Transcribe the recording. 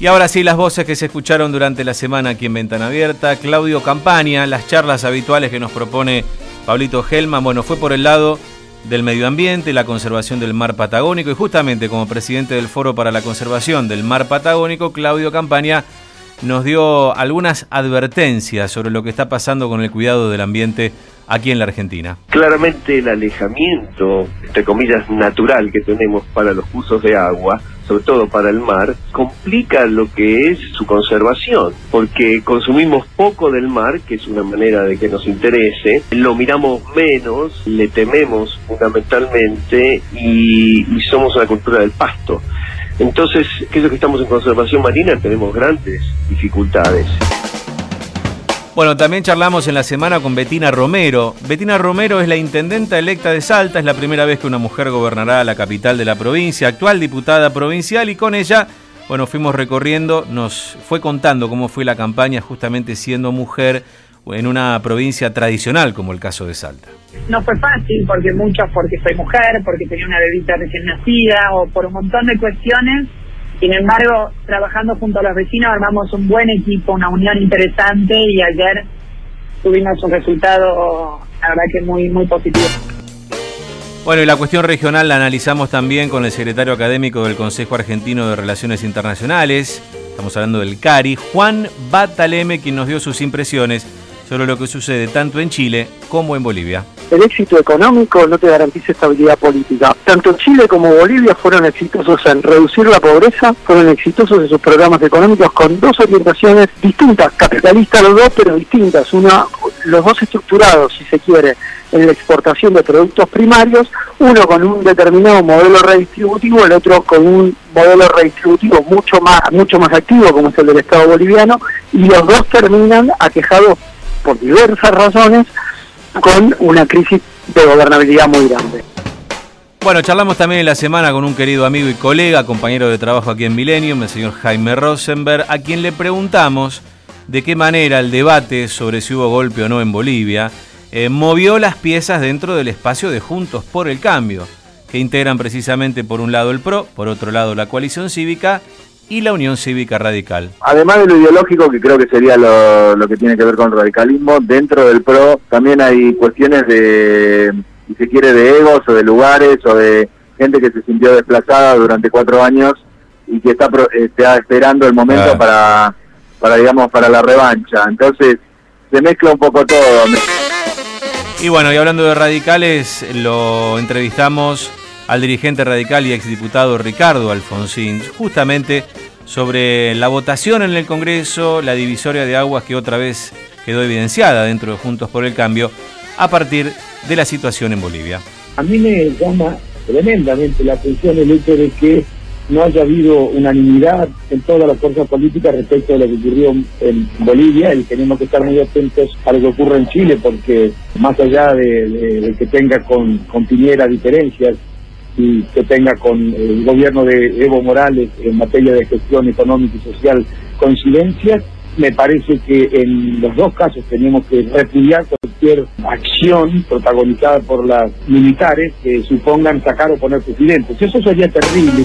Y ahora sí, las voces que se escucharon durante la semana aquí en Ventana Abierta. Claudio Campaña, las charlas habituales que nos propone Pablito Helman. Bueno, fue por el lado del medio ambiente, la conservación del mar Patagónico y justamente como presidente del Foro para la Conservación del Mar Patagónico, Claudio Campaña nos dio algunas advertencias sobre lo que está pasando con el cuidado del ambiente aquí en la Argentina. Claramente el alejamiento, entre comillas, natural que tenemos para los usos de agua, sobre todo para el mar, complica lo que es su conservación, porque consumimos poco del mar, que es una manera de que nos interese, lo miramos menos, le tememos fundamentalmente y, somos una cultura del pasto. Entonces, ¿qué es lo que estamos en conservación marina? Tenemos grandes dificultades. Bueno, también charlamos en la semana con Betina Romero. Betina Romero es la intendenta electa de Salta, es la primera vez que una mujer gobernará la capital de la provincia, actual diputada provincial, y con ella, bueno, fuimos recorriendo, nos fue contando cómo fue la campaña justamente siendo mujer en una provincia tradicional como el caso de Salta. No fue fácil, porque muchas porque soy mujer, porque tenía una bebita recién nacida o por un montón de cuestiones. Sin embargo, trabajando junto a los vecinos armamos un buen equipo, una unión interesante y ayer tuvimos un resultado, la verdad que muy, muy positivo. Bueno, y la cuestión regional la analizamos también con el secretario académico del Consejo Argentino de Relaciones Internacionales, estamos hablando del CARI, Juan Bataleme, quien nos dio sus impresiones sobre lo que sucede tanto en Chile como en Bolivia. El éxito económico no te garantiza estabilidad política. Tanto Chile como Bolivia fueron exitosos en reducir la pobreza, fueron exitosos en sus programas económicos con dos orientaciones distintas, capitalistas los dos, pero distintas. Una, los dos estructurados, si se quiere, en la exportación de productos primarios, uno con un determinado modelo redistributivo, el otro con un modelo redistributivo mucho más, mucho más activo, como es el del Estado boliviano, y los dos terminan aquejados por diversas razones con una crisis de gobernabilidad muy grande. Bueno, charlamos también en la semana con un querido amigo y colega, compañero de trabajo aquí en Millennium, el señor Jaime Rosenberg, a quien le preguntamos de qué manera el debate sobre si hubo golpe o no en Bolivia eh, movió las piezas dentro del espacio de Juntos por el Cambio, que integran precisamente por un lado el PRO, por otro lado la coalición cívica y la Unión Cívica Radical. Además de lo ideológico, que creo que sería lo, que tiene que ver con el radicalismo, dentro del PRO también hay cuestiones de, si se quiere, de egos o de lugares o de gente que se sintió desplazada durante cuatro años y que está, está esperando el momento para, para, digamos, para la revancha. Entonces, se mezcla un poco todo. Y bueno, y hablando de radicales, lo entrevistamos al dirigente radical y exdiputado Ricardo Alfonsín, justamente sobre la votación en el Congreso, la divisoria de aguas que otra vez quedó evidenciada dentro de Juntos por el Cambio a partir de la situación en Bolivia. A mí me llama tremendamente la atención el hecho de que no haya habido unanimidad en todas las fuerzas políticas respecto de lo que ocurrió en Bolivia y tenemos que estar muy atentos a lo que ocurre en Chile porque más allá de, que tenga con, con Piñera diferencias y que tenga con el gobierno de Evo Morales en materia de gestión económica y social coincidencias. Me parece que en los dos casos tenemos que repudiar cualquier acción protagonizada por las militares que supongan sacar o poner presidentes. Eso sería terrible.